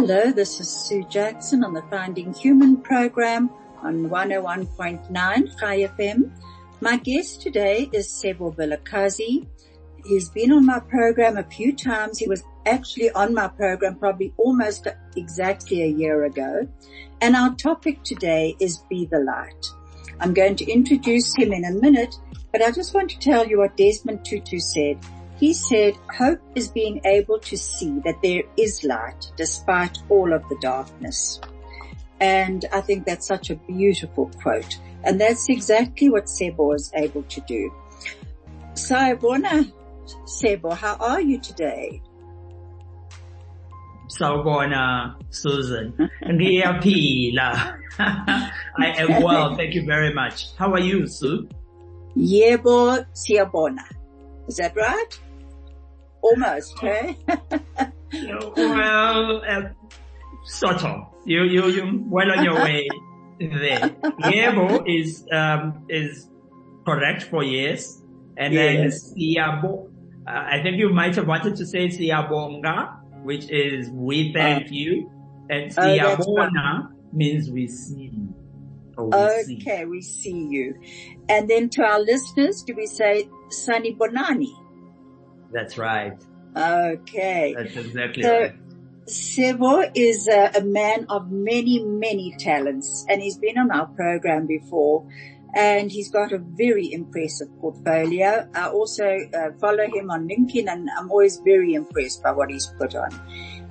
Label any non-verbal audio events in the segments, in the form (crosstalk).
Hello, this is Sue Jackson on the Finding Human program on 101.9 High FM. My guest today is S'bo Vilakazi. He's been on my program a few times. He was actually on my program probably almost exactly a year ago. And our topic today is Be the Light. I'm going to introduce him in a minute, but I just want to tell you what Desmond Tutu said. He said, hope is being able to see that there is light despite all of the darkness. And I think that's such a beautiful quote. And that's exactly what S'bo is able to do. Sawubona, S'bo, how are you today? Sawubona, Susan. Ngiyaphila. (laughs) I am well, (laughs) thank you very much. How are you, Sue? Yebo siyabona. Is that right? Almost, hey? (laughs) well, uh, sort of. You, you, you well on your (laughs) way there. Yebo is, um, is correct for yes. And yes. then siyabo, uh, I think you might have wanted to say siyabonga, which is we thank uh, you. And siyabona oh, means we see you. We okay, see. we see you. And then to our listeners, do we say sanibonani? That's right. Okay. That's exactly so, right. S'bo is a, a, man of many, many talents and he's been on our program before and he's got a very impressive portfolio. I also uh, follow him on LinkedIn and I'm always very impressed by what he's put on.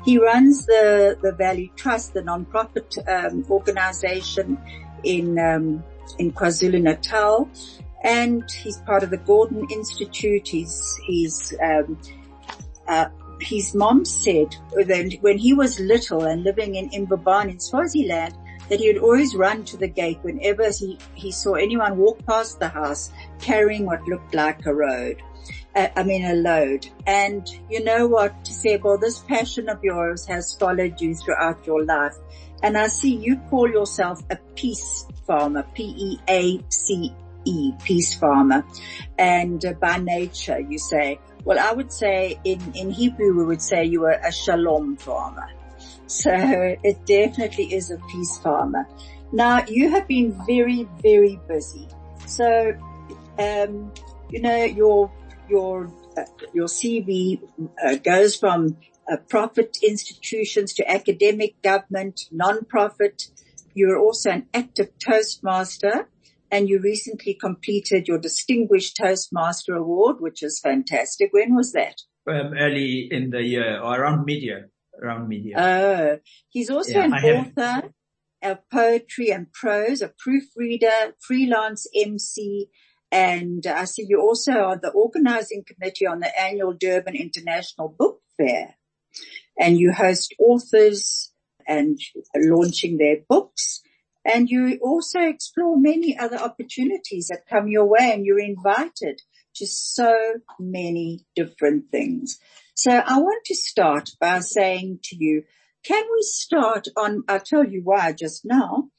He runs the, the Value Trust, the non-profit um, organization in, um, in KwaZulu Natal and he's part of the Gordon Institute. He's, he's, um, uh, his mom said that when he was little and living in Imbabane in Swaziland, that he would always run to the gate whenever he, he saw anyone walk past the house carrying what looked like a road. Uh, I mean a load. And you know what, S'bo, this passion of yours has followed you throughout your life. And I see you call yourself a peace farmer, P-E-A-C E, peace farmer. And uh, by nature, you say, well, I would say in, in Hebrew, we would say you were a shalom farmer. So it definitely is a peace farmer. Now you have been very, very busy. So, um, you know, your, your, uh, your CV uh, goes from uh, profit institutions to academic, government, non-profit. You're also an active Toastmaster and you recently completed your Distinguished Toastmaster Award, which is fantastic. When was that? Um, early in the year or around mid-year, around mid-year. Oh, he's also yeah, an author of poetry and prose, a proofreader, freelance MC, and I see you also on the organizing committee on the annual Durban International Book Fair. And you host authors and launching their books and you also explore many other opportunities that come your way and you're invited to so many different things. So I want to start by saying to you, can we start on, I'll tell you why just now,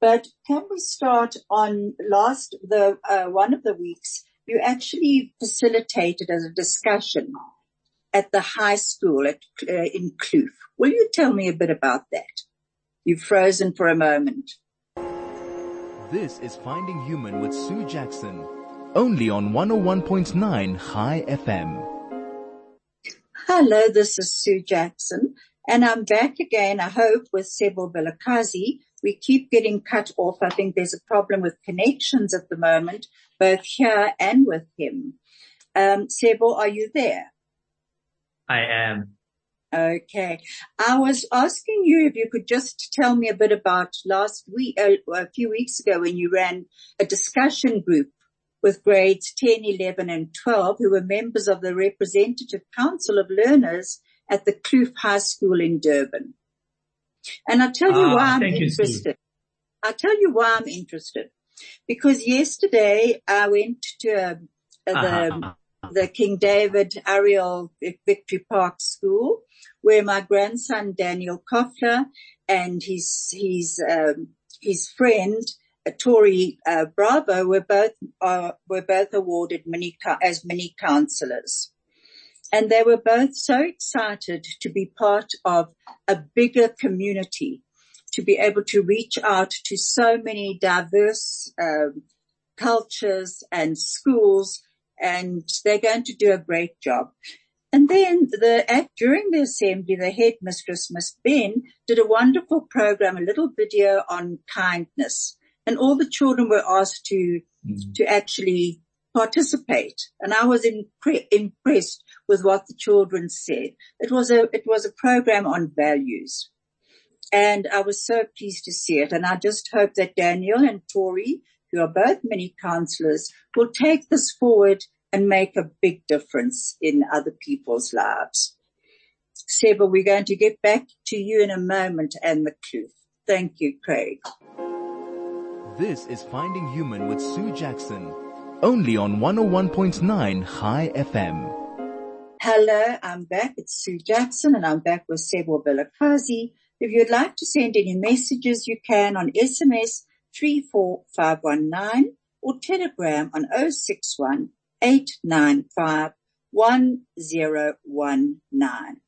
but can we start on last, the, uh, one of the weeks, you actually facilitated as a discussion at the high school at, uh, in Kloof. Will you tell me a bit about that? You've frozen for a moment. This is Finding Human with Sue Jackson. Only on 101.9 High FM. Hello, this is Sue Jackson and I'm back again, I hope, with S'bo Vilakazi. We keep getting cut off. I think there's a problem with connections at the moment, both here and with him. Um, S'bo, are you there? I am. Okay. I was asking you if you could just tell me a bit about last week, uh, a few weeks ago when you ran a discussion group with grades 10, 11 and 12 who were members of the representative council of learners at the Kloof High School in Durban. And I'll tell you Ah, why I'm thank you, interested. I'll tell you why I'm interested. Because yesterday I went to uh, the, Uh-huh. the King David Ariel Victory Park School where my grandson Daniel Koffler and his, his, um, his friend uh, Tori uh, Bravo were both, uh, were both awarded mini, as mini counselors. And they were both so excited to be part of a bigger community, to be able to reach out to so many diverse um, cultures and schools, and they're going to do a great job. And then the at during the assembly, the headmistress, Miss Ben, did a wonderful program, a little video on kindness, and all the children were asked to mm-hmm. to actually participate. And I was impre- impressed with what the children said. It was a it was a program on values, and I was so pleased to see it. And I just hope that Daniel and Tori, who are both many counselors, will take this forward and make a big difference in other people's lives. S'bo, we're going to get back to you in a moment and the Kloof. Thank you, Craig. This is Finding Human with Sue Jackson. Only on 101.9 High FM. Hello, I'm back. It's Sue Jackson and I'm back with S'bo Vilakazi. If you'd like to send any messages, you can on SMS 34519 or Telegram on 061 895 1019.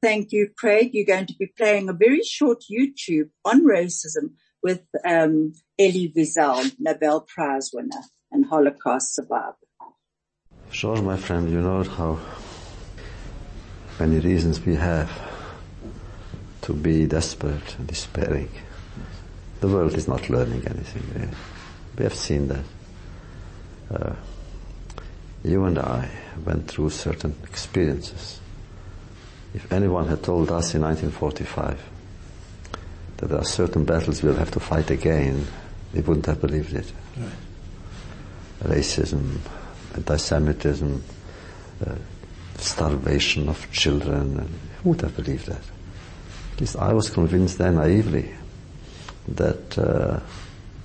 Thank you, Craig. You're going to be playing a very short YouTube on racism with um, Elie Wiesel, Nobel Prize winner and Holocaust survivor. Sure, my friend, you know how many reasons we have to be desperate and despairing. The world is not learning anything. We have seen that. Uh, you and I went through certain experiences. If anyone had told us in 1945 that there are certain battles we'll have to fight again, we wouldn't have believed it. Racism, anti-Semitism, uh, starvation of children. Who would have believed that? At least I was convinced then naively that uh,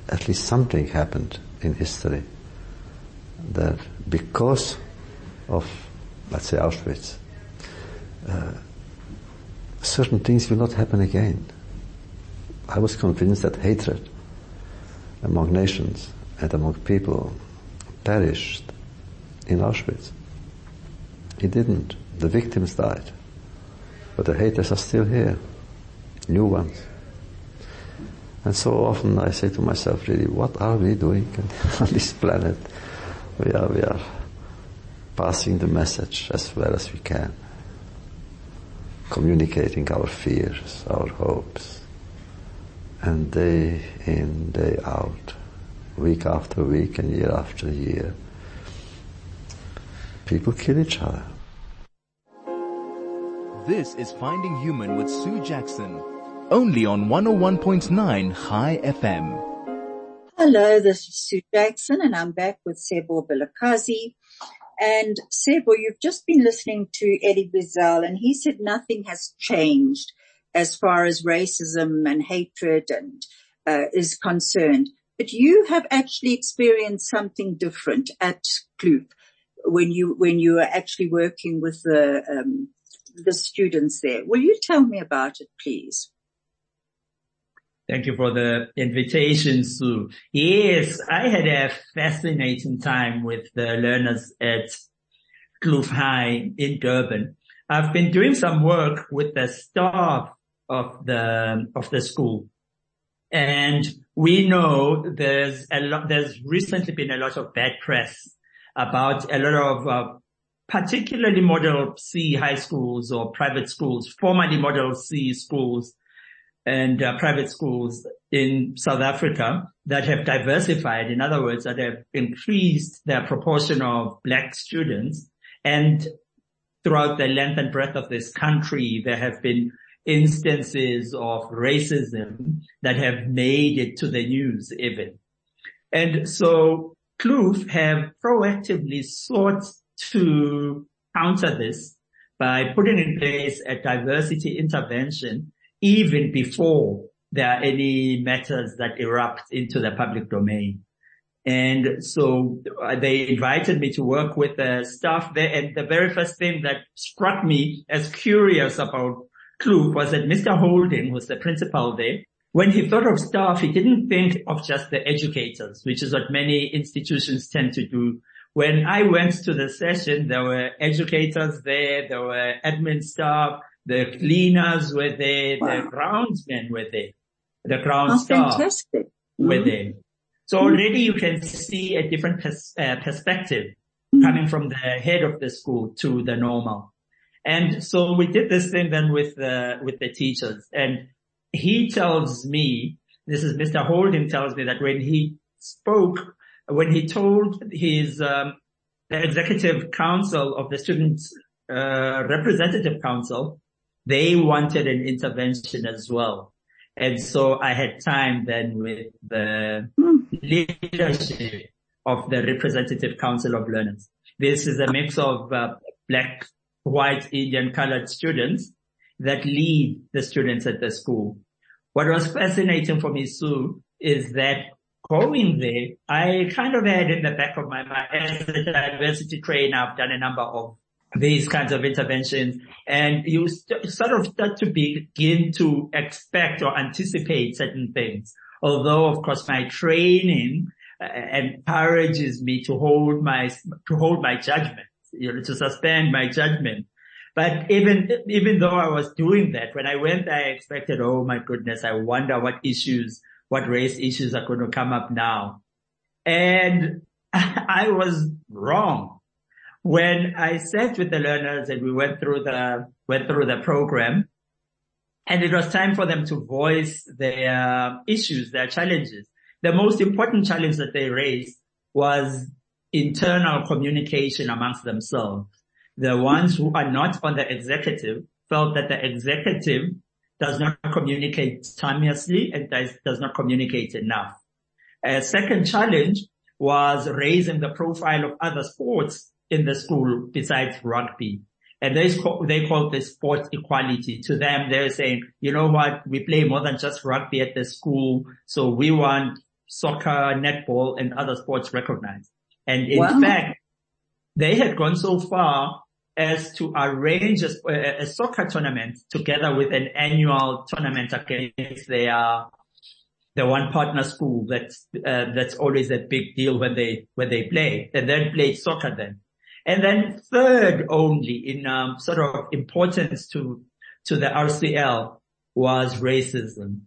at least something happened in history that because of, let's say, Auschwitz, uh, certain things will not happen again. I was convinced that hatred among nations and among people perished in Auschwitz. It didn't. The victims died. But the haters are still here. New ones. And so often I say to myself, really, what are we doing (laughs) on this planet? We are, we are passing the message as well as we can. Communicating our fears, our hopes. And day in, day out, week after week and year after year, people kill each other. This is Finding Human with Sue Jackson. Only on 101.9 High FM. Hello, this is Sue Jackson and I'm back with S'bo Vilakazi. And S'bo, you've just been listening to Elie Wiesel and he said nothing has changed as far as racism and hatred and uh, is concerned. But you have actually experienced something different at Kloof when you when you were actually working with the um, the students there. Will you tell me about it, please? Thank you for the invitation, Sue. Yes, I had a fascinating time with the learners at Kloof High in Durban. I've been doing some work with the staff of the of the school, and we know there's a lot. There's recently been a lot of bad press about a lot of uh, particularly Model C high schools or private schools, formerly Model C schools and uh, private schools in South Africa that have diversified. In other words, that have increased their proportion of black students and throughout the length and breadth of this country, there have been instances of racism that have made it to the news even. And so Kloof have proactively sought to counter this by putting in place a diversity intervention even before there are any matters that erupt into the public domain. And so uh, they invited me to work with the staff there. And the very first thing that struck me as curious about Kloof was that Mr. Holding was the principal there. When he thought of staff, he didn't think of just the educators, which is what many institutions tend to do. When I went to the session, there were educators there, there were admin staff, the cleaners were there, wow. the groundsmen were there, the ground staff fantastic. were mm-hmm. there. So already you can see a different pers- uh, perspective mm-hmm. coming from the head of the school to the normal. And so we did this thing then with the, with the teachers and he tells me, this is Mr. Holding tells me that when he spoke, when he told his, um, the executive council of the students, uh, representative council, they wanted an intervention as well. And so I had time then with the leadership of the Representative Council of Learners. This is a mix of uh, black, white, Indian, colored students that lead the students at the school. What was fascinating for me, Sue, is that going there, I kind of had in the back of my mind as a diversity trainer, I've done a number of these kinds of interventions and you st- sort of start to begin to expect or anticipate certain things. Although of course my training uh, encourages me to hold my, to hold my judgment, you know, to suspend my judgment. But even, even though I was doing that, when I went, I expected, oh my goodness, I wonder what issues, what race issues are going to come up now. And (laughs) I was wrong when I sat with the learners and we went through the, went through the program and it was time for them to voice their uh, issues, their challenges. The most important challenge that they raised was internal communication amongst themselves. The ones who are not on the executive felt that the executive does not communicate timeously and does, does not communicate enough. A second challenge was raising the profile of other sports in the school besides rugby. And they call, they call this sports equality. To them, they're saying, you know what? We play more than just rugby at the school. So we want soccer, netball and other sports recognized. And in wow. fact, they had gone so far as to arrange a, a, soccer tournament together with an annual tournament against their the one partner school that's uh, that's always a big deal when they when they play and then played soccer then and then third only in um, sort of importance to, to the RCL was racism.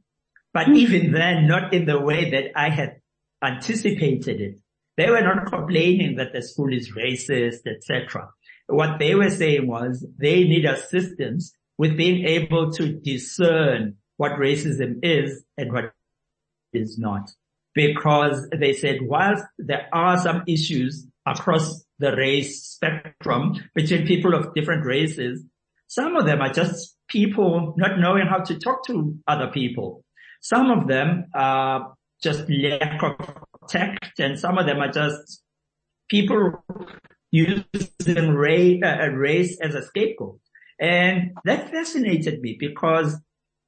But hmm. even then, not in the way that I had anticipated it. They were not complaining that the school is racist, etc. What they were saying was they need assistance with being able to discern what racism is and what is not. Because they said whilst there are some issues across the race spectrum between people of different races. Some of them are just people not knowing how to talk to other people. Some of them are just lack of tact and some of them are just people using race, uh, race as a scapegoat. And that fascinated me because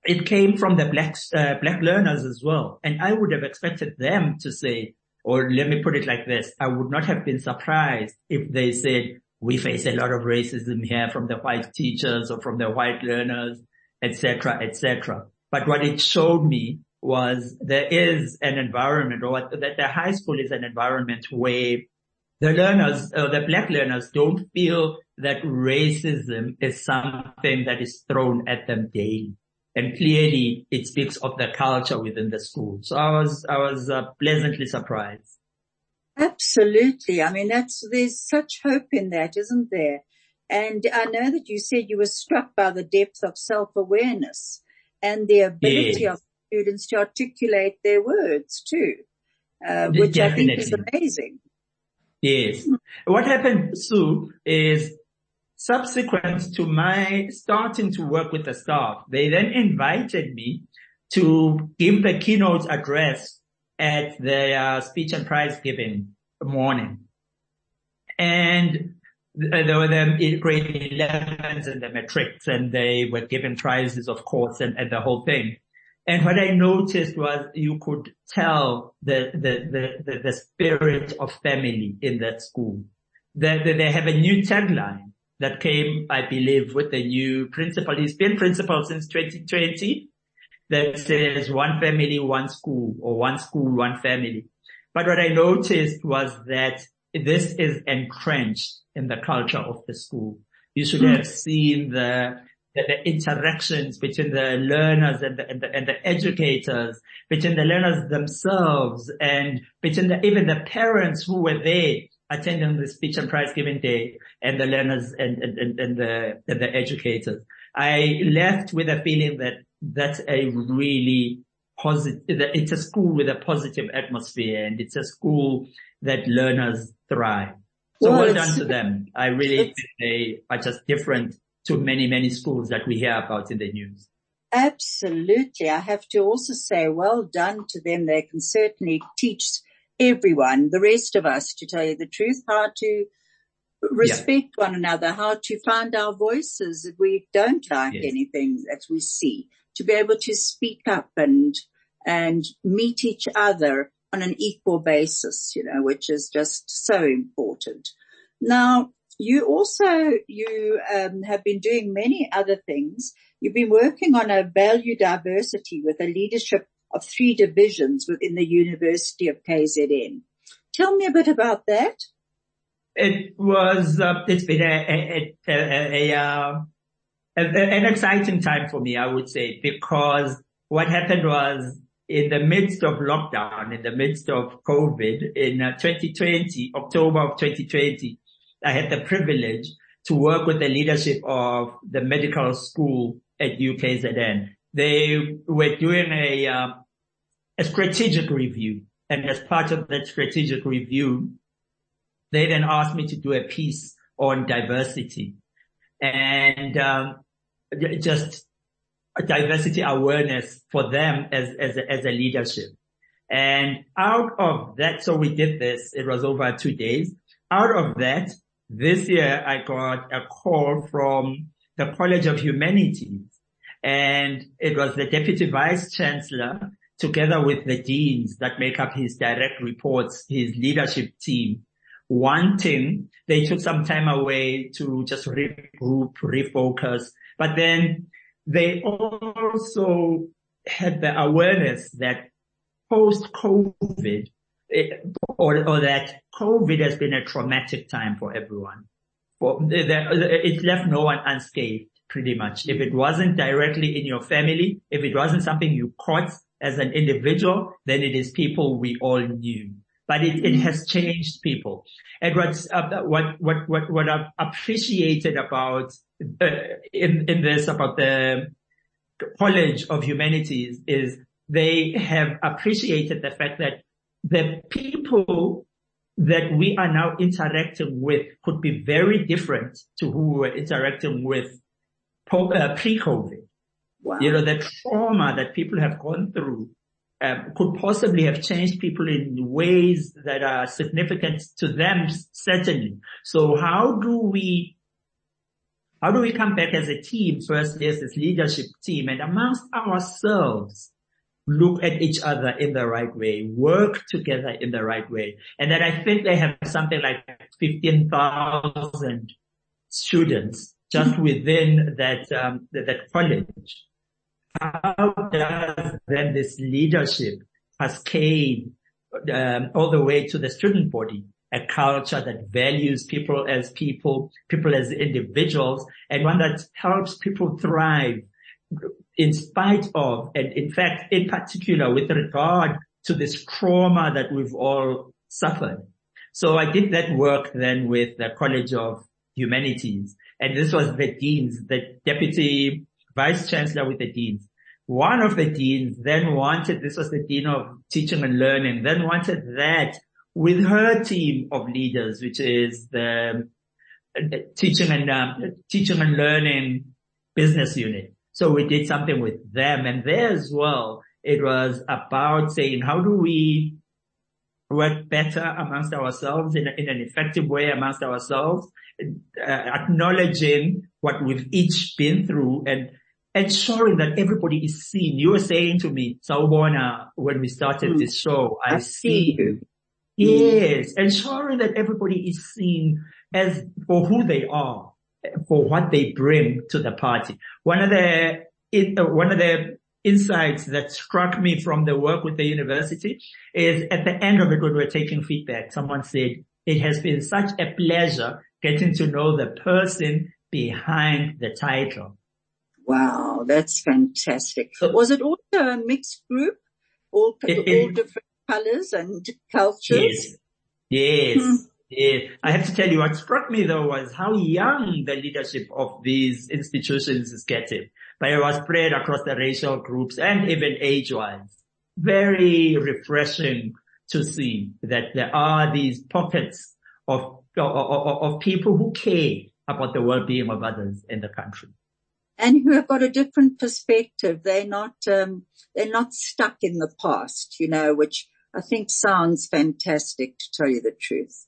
it came from the black, uh, black learners as well. And I would have expected them to say, or let me put it like this. I would not have been surprised if they said, we face a lot of racism here from the white teachers or from the white learners, etc., etc. But what it showed me was there is an environment or that the high school is an environment where the learners, uh, the black learners don't feel that racism is something that is thrown at them daily and clearly it speaks of the culture within the school. So I was, I was uh, pleasantly surprised. Absolutely. I mean, that's, there's such hope in that, isn't there? And I know that you said you were struck by the depth of self-awareness and the ability yes. of students to articulate their words too, uh, which Definitely. I think is amazing. Yes. What happened, Sue, is subsequent to my starting to work with the staff, they then invited me to give the keynote address at their uh, speech and prize giving morning. And uh, there were the grade 11s and the matrics and they were given prizes, of course, and, and the whole thing. And what I noticed was you could tell the, the, the, the, spirit of family in that school. That they have a new tagline that came, I believe, with the new principal. He's been principal since 2020 that says one family, one school or one school, one family. But what I noticed was that this is entrenched in the culture of the school. You should mm. have seen the, the, the, interactions between the learners and the, and the, and the educators, between the learners themselves and between the, even the parents who were there attending the speech and prize giving day and the learners and, and, and, the, and the educators. I left with a feeling that that's a really positive, it's a school with a positive atmosphere and it's a school that learners thrive. So well, well done to them. I really think they are just different to many, many schools that we hear about in the news. Absolutely. I have to also say well done to them. They can certainly teach everyone, the rest of us, to tell you the truth, how to respect yeah. one another, how to find our voices if we don't like yes. anything that we see, to be able to speak up and, and meet each other on an equal basis, you know, which is just so important. Now, you also, you um, have been doing many other things. You've been working on a value diversity with a leadership of three divisions within the University of KZN. Tell me a bit about that. It was, uh, it's been a, a, a, uh, an exciting time for me, I would say, because what happened was in the midst of lockdown, in the midst of COVID in 2020, uh, October of 2020, I had the privilege to work with the leadership of the medical school at UKZN. They were doing a, uh, a strategic review. And as part of that strategic review, they then asked me to do a piece on diversity and um, just diversity awareness for them as, as, a, as a leadership. And out of that, so we did this, it was over two days. Out of that, this year I got a call from the College of Humanities and it was the Deputy Vice Chancellor together with the deans that make up his direct reports, his leadership team, wanting, they took some time away to just regroup, refocus, but then they also had the awareness that post COVID, eh, or, or that COVID has been a traumatic time for everyone. For eh, the, the, it left no one unscathed, pretty much. If it wasn't directly in your family, if it wasn't something you caught as an individual, then it is people we all knew. But it, it has changed people. And what's, uh, what, what, what, what I've appreciated about, uh, in, in this, about the College of Humanities is they have appreciated the fact that the people that we are now interacting with could be very different to who we were interacting with pre-COVID. Wow. You know, the trauma that people have gone through um, could possibly have changed people in ways that are significant to them, certainly. So how do we, how do we come back as a team, first as this leadership team and amongst ourselves, look at each other in the right way, work together in the right way. And then I think they have something like 15,000 students just within that, um, that, that college how does then this leadership cascade um, all the way to the student body? A culture that values people as people, people as individuals, and one that helps people thrive in spite of, and in fact, in particular with regard to this trauma that we've all suffered. So I did that work then with the College of Humanities, and this was the deans, the deputy vice chancellor with the deans. One of the deans then wanted, this was the dean of teaching and learning, then wanted that with her team of leaders, which is the teaching and um, teaching and learning business unit. So we did something with them and there as well. It was about saying, how do we work better amongst ourselves in, a, in an effective way amongst ourselves, uh, acknowledging what we've each been through and ensuring that everybody is seen. You were saying to me, Sawubona, when we started mm. this show, I, I see you. Yes, ensuring that everybody is seen as for who they are, for what they bring to the party. One of the, uh, one of the insights that struck me from the work with the university is at the end of it when we're taking feedback, someone said, it has been such a pleasure getting to know the person behind the title. Wow, that's fantastic. Was it also a mixed group? All, it, all different colors and cultures? Yes. Yes. Hmm. Yes. I have to tell you what struck me though was how young the leadership of these institutions is getting but it was spread across the racial groups and even age-wise. Very refreshing to see that there are these pockets of, of, of people who care about the well-being of others in the country. And who have got a different perspective. They're not, um, they're not stuck in the past, you know, which I think sounds fantastic to tell you the truth.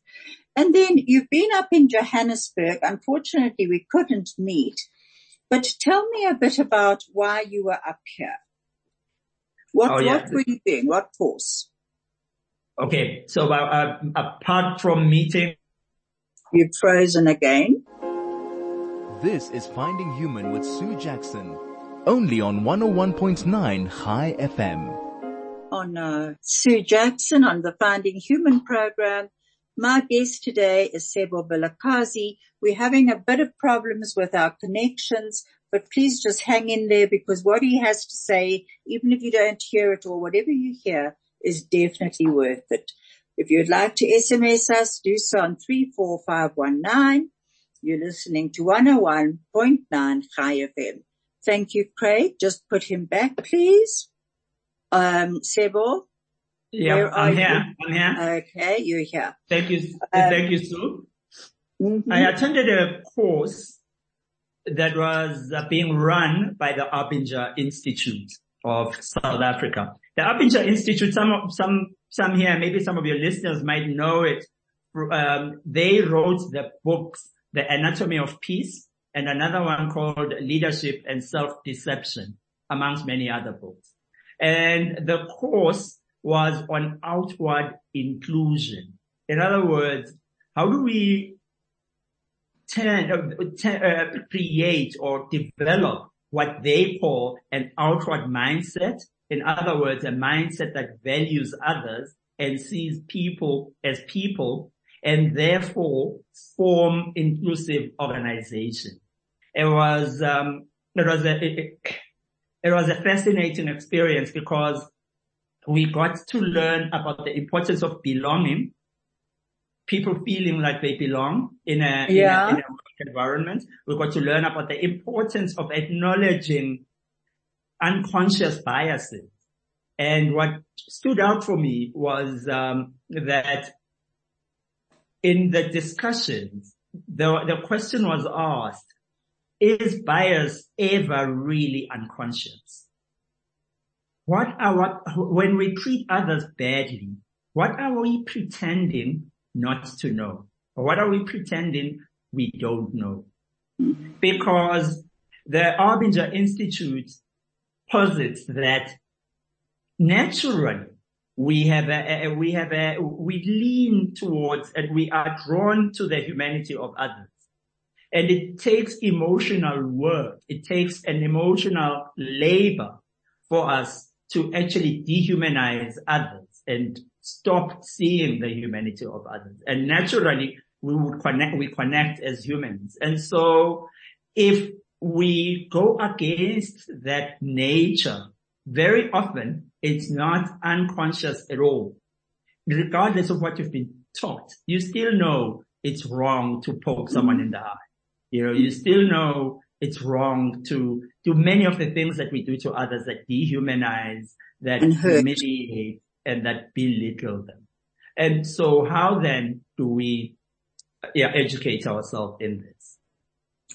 And then you've been up in Johannesburg. Unfortunately, we couldn't meet but tell me a bit about why you were up here. What, oh, yeah. what were you doing? What course? Okay. So, uh, uh, apart from meeting. You've frozen again. This is Finding Human with Sue Jackson. Only on 101.9 High FM. On uh, Sue Jackson on the Finding Human program. My guest today is S'bo Vilakazi, we're having a bit of problems with our connections, but please just hang in there because what he has to say, even if you don't hear it or whatever you hear, is definitely worth it. If you'd like to SMS us, do so on 34519. You're listening to 101.9 High FM. Thank you, Craig. Just put him back, please. Um, S'bo. Yeah, I'm here. You? I'm here. Okay, you're here. Thank you. Um, thank you, Sue. Mm-hmm. I attended a course that was uh, being run by the Arbinger Institute of South Africa. The Arbinger Institute, some, some, some here, maybe some of your listeners might know it. Um, they wrote the books, The Anatomy of Peace and another one called Leadership and Self-Deception, amongst many other books. And the course was on outward inclusion. In other words, how do we turn, uh, uh, create or develop what they call an outward mindset. In other words, a mindset that values others and sees people as people and therefore form inclusive organization. It was, um, it was a, it, it was a fascinating experience because we got to learn about the importance of belonging people feeling like they belong in a, yeah. in a, in a work environment. We got to learn about the importance of acknowledging unconscious biases. And what stood out for me was um, that in the discussions, the, the question was asked, is bias ever really unconscious? What are what, when we treat others badly, what are we pretending not to know. Or what are we pretending we don't know? Because the Arbinger Institute posits that naturally we have a, a, we have a, we lean towards and we are drawn to the humanity of others. And it takes emotional work. It takes an emotional labor for us to actually dehumanize others and stop seeing the humanity of others. And naturally, we would connect, we connect as humans. And so if we go against that nature, very often it's not unconscious at all. Regardless of what you've been taught, you still know it's wrong to poke someone in the eye. You know, you still know it's wrong to do many of the things that we do to others that dehumanize, that mm-hmm. humiliate, and that belittle them. And so how then do we yeah, educate ourselves in this?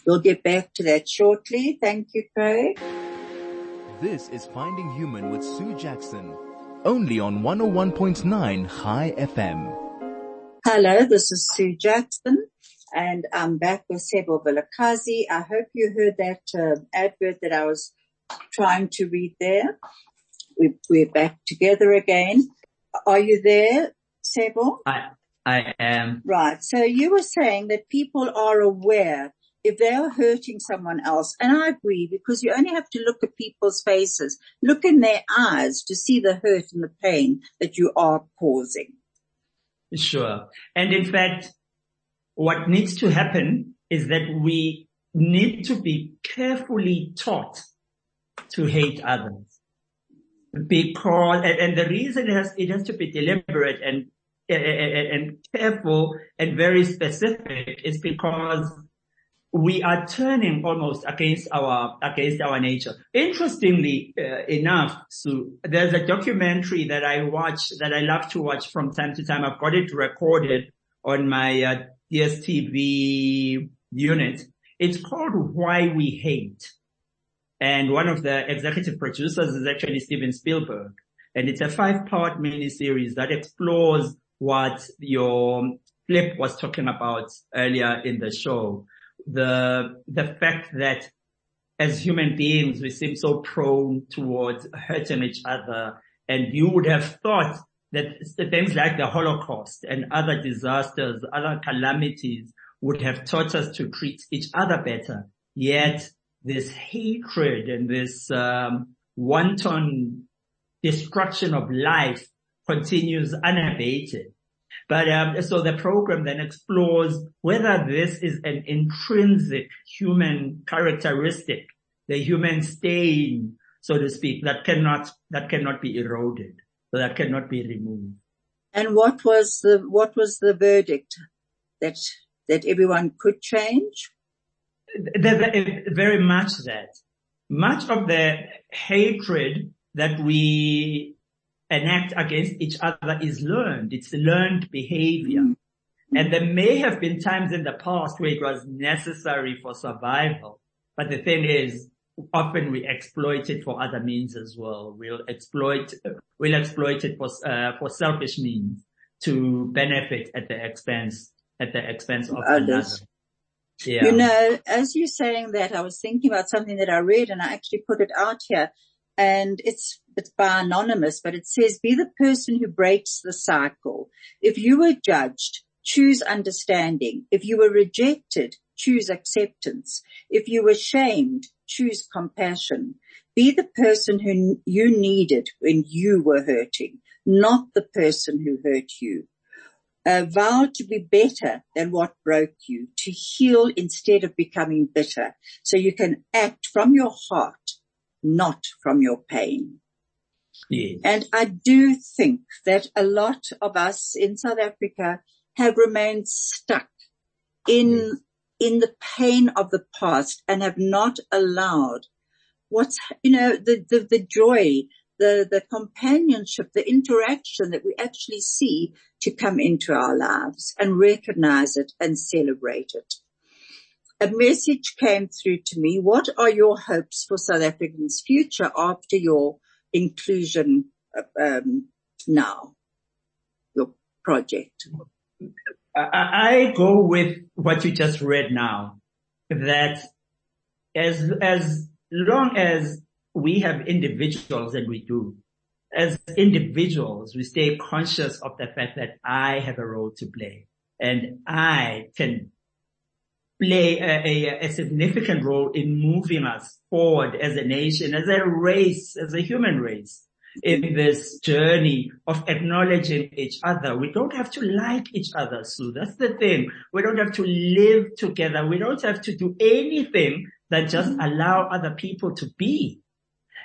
We'll get back to that shortly. Thank you, Craig. This is Finding Human with Sue Jackson. only on 101.9 High FM. Hello, this is Sue Jackson and I'm back with S'bo Vilakazi. I hope you heard that uh, advert that I was trying to read there. We, we're back together again. Are you there, S'bo? I, I am. Right. So you were saying that people are aware if they are hurting someone else. And I agree because you only have to look at people's faces, look in their eyes to see the hurt and the pain that you are causing. Sure. And in fact, what needs to happen is that we need to be carefully taught to hate others. Because, and, the reason it has, it has to be deliberate and, and, and careful and very specific is because we are turning almost against our against our nature. Interestingly uh, enough, Sue, there's a documentary that I watch that I love to watch from time to time. I've got it recorded on my uh, DSTV unit. It's called Why We Hate, and one of the executive producers is actually Steven Spielberg, and it's a five-part miniseries that explores what your Flip was talking about earlier in the show the, the fact that as human beings, we seem so prone towards hurting each other. And you would have thought that things like the Holocaust and other disasters, other calamities would have taught us to treat each other better. Yet this hatred and this um, wanton destruction of life continues unabated. But um, so the program then explores whether this is an intrinsic human characteristic, the human stain, so to speak, that cannot that cannot be eroded, so that cannot be removed. And what was the what was the verdict that that everyone could change? very much that. Much of the hatred that we enact against each other is learned. It's learned behavior. Mm. And there may have been times in the past where it was necessary for survival. But the thing is, often we exploit it for other means as well. We'll exploit, we'll exploit it for, uh, for selfish means to benefit at the expense, at the expense of Others. another. Yeah. You know, as you're saying that, I was thinking about something that I read and I actually put it out here and it's, it's by anonymous, but it says, be the person who breaks the cycle. If you were judged, choose understanding. If you were rejected, choose acceptance. If you were shamed, choose compassion. Be the person who you needed when you were hurting, not the person who hurt you. Uh, vow to be better than what broke you, to heal instead of becoming bitter. So you can act from your heart not from your pain. Yes. And I do think that a lot of us in South Africa have remained stuck in, in the pain of the past and have not allowed what's, you know, the, the, the joy, the, the companionship, the interaction that we actually see to come into our lives and recognize it and celebrate it a message came through to me. What are your hopes for South Africa's future after your inclusion um, now, your project? I go with what you just read now, that as, as long as we have individuals and we do, as individuals, we stay conscious of the fact that I have a role to play. And I can play a, a, a, significant role in moving us forward as a nation, as a race, as a human race in this journey of acknowledging each other. We don't have to like each other, Sue. That's the thing. We don't have to live together. We don't have to do anything that just mm-hmm. allow other people to be.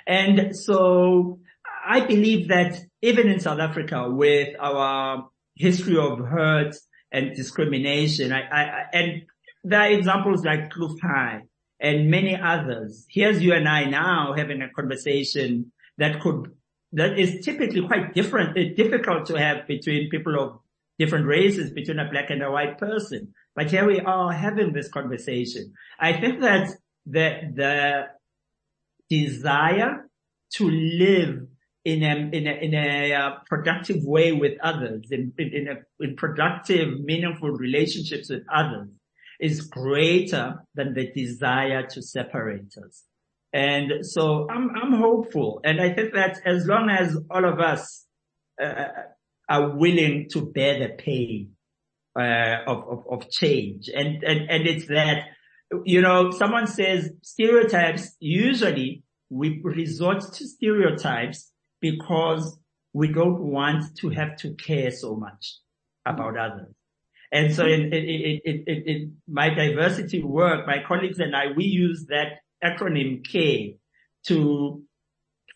And so I believe that even in South Africa with our history of hurt and discrimination, I, I, and there are examples like Kloof High and many others. Here's you and I now having a conversation that could, that is typically quite different, it's difficult to have between people of different races, between a black and a white person. But here we are having this conversation. I think that the, the desire to live in a, in a, in a uh, productive way with others, in, in, a, in productive, meaningful relationships with others is greater than the desire to separate us. And so I'm, I'm hopeful. And I think that as long as all of us uh, are willing to bear the pain, uh, of, of, of change. And, and, and it's that, you know, someone says stereotypes, usually we resort to stereotypes because we don't want to have to care so much about others. And so in, in, in, in, my diversity work, my colleagues and I, we use that acronym K to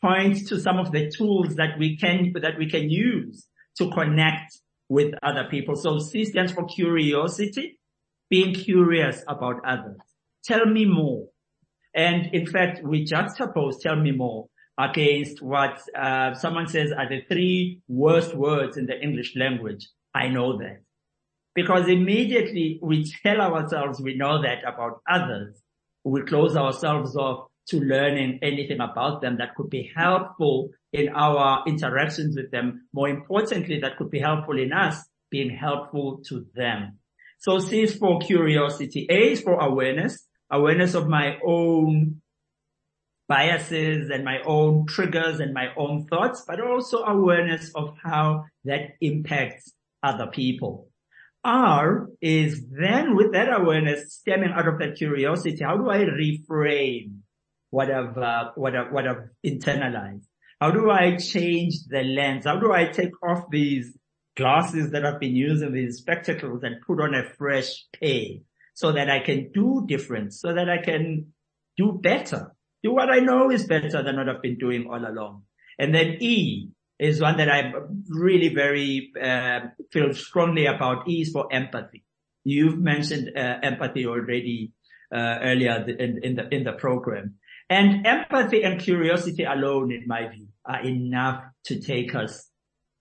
point to some of the tools that we can, that we can use to connect with other people. So C stands for curiosity, being curious about others. Tell me more. And in fact, we juxtapose tell me more against what uh, someone says are the three worst words in the English language. I know that. Because immediately we tell ourselves we know that about others. We close ourselves off to learning anything about them that could be helpful in our interactions with them. More importantly, that could be helpful in us being helpful to them. So C is for curiosity. A is for awareness, awareness of my own biases and my own triggers and my own thoughts, but also awareness of how that impacts other people. R is then with that awareness stemming out of that curiosity, how do I reframe what I've, uh, what I've, what I've internalized? How do I change the lens? How do I take off these glasses that I've been using, these spectacles and put on a fresh pair so that I can do different, so that I can do better, do what I know is better than what I've been doing all along. And then E is one that I really very uh, feel strongly about. Is for empathy. You've mentioned uh, empathy already uh, earlier in, in the in the program. And empathy and curiosity alone, in my view, are enough to take us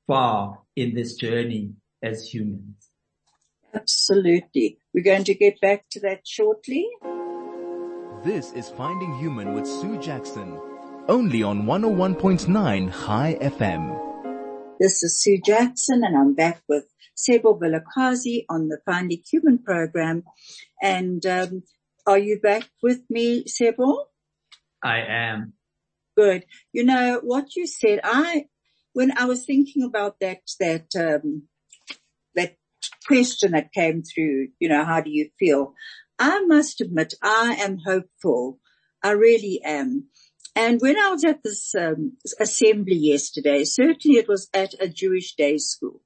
far in this journey as humans. Absolutely. We're going to get back to that shortly. This is Finding Human with Sue Jackson, only on 101.9 Chai FM. This is Sue Jackson and I'm back with S'bo Vilakazi on the Finding Human program. And um, are you back with me, S'bo? I am. Good. You know, what you said, I, when I was thinking about that, that, um, that question that came through, you know, how do you feel? I must admit, I am hopeful. I really am. And when I was at this um, assembly yesterday, certainly it was at a Jewish day school.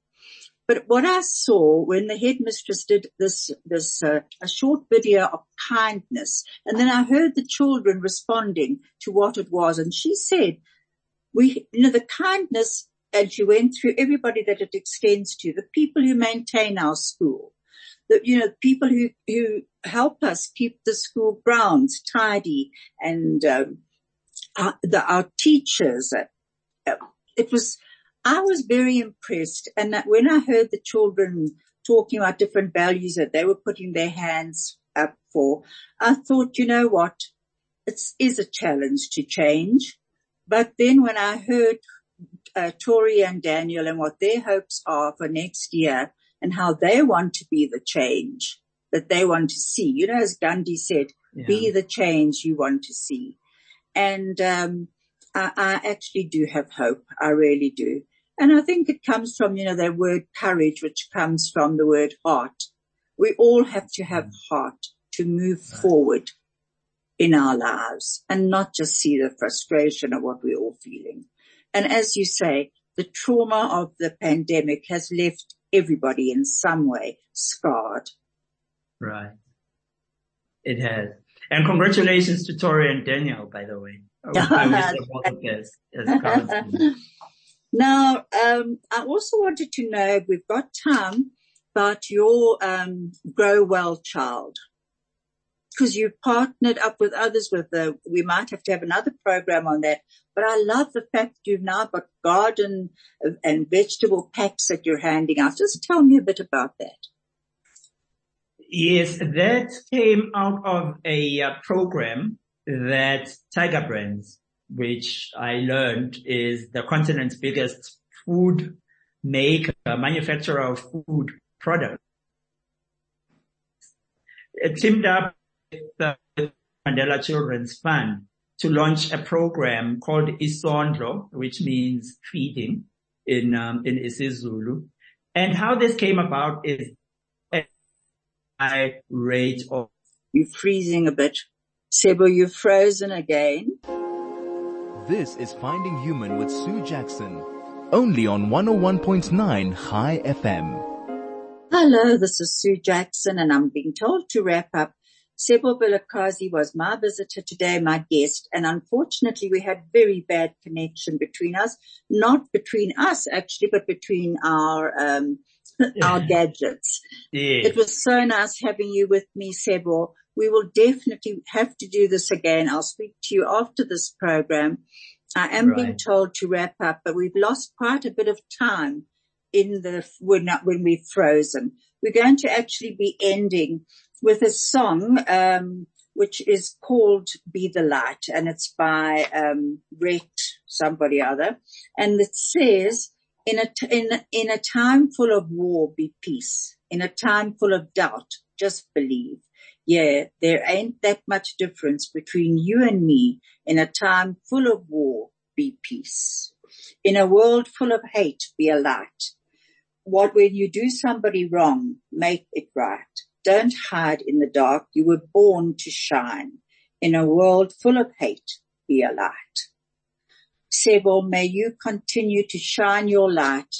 But what I saw when the headmistress did this, this, uh, a short video of kindness, and then I heard the children responding to what it was, and she said, we, you know, the kindness, and she went through everybody that it extends to, the people who maintain our school, the, you know, people who, who help us keep the school grounds tidy and, um, our, the, our teachers, uh, it was, I was very impressed. And that when I heard the children talking about different values that they were putting their hands up for, I thought, you know what? It is a challenge to change. But then when I heard uh, Tori and Daniel and what their hopes are for next year and how they want to be the change that they want to see, you know, as Gandhi said, yeah. be the change you want to see. And, um, I, I actually do have hope. I really do. And I think it comes from, you know, that word courage, which comes from the word heart. We all have to have heart to move forward in our lives and not just see the frustration of what we're all feeling. And as you say, the trauma of the pandemic has left everybody in some way scarred. Right. It has. And congratulations to Tori and Daniel, by the way. I wish them all the as (laughs) now, um, I also wanted to know we've got time about your um, Grow Well Child. Because you've partnered up with others with the, we might have to have another program on that. But I love the fact that you've now got garden and vegetable packs that you're handing out. Just tell me a bit about that. Yes, that came out of a uh, program that Tiger Brands which I learned is the continent's biggest food maker, manufacturer of food products. Teamed up with the Mandela Children's Fund to launch a program called Isondlo, which means feeding in, um, in isiZulu. And how this came about is high rate of. You're freezing a bit. S'bo, you're frozen again. This is Finding Human with Sue Jackson, only on 101.9 Chai FM. Hello, this is Sue Jackson and I'm being told to wrap up. S'bo Vilakazi was my visitor today, my guest, and unfortunately we had very bad connection between us, not between us actually, but between our, um, (laughs) our gadgets. It was so nice having you with me, S'bo. We will definitely have to do this again. I'll speak to you after this program. I am being told to wrap up, but we've lost quite a bit of time in the, when, not, when we've frozen. We're going to actually be ending with a song, um, which is called Be the Light and it's by, um, Rhett somebody other. And it says, in a, t- in, a- in a time full of war, be peace. In a time full of doubt, just believe. Yeah, there ain't that much difference between you and me. In a time full of war, be peace. In a world full of hate, be a light. What when you do somebody wrong, make it right. Don't hide in the dark. You were born to shine. In a world full of hate, be a light. S'bo, may you continue to shine your light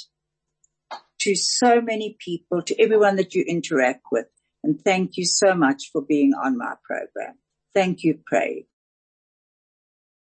to so many people, to everyone that you interact with. And thank you so much for being on my program. Thank you, Craig.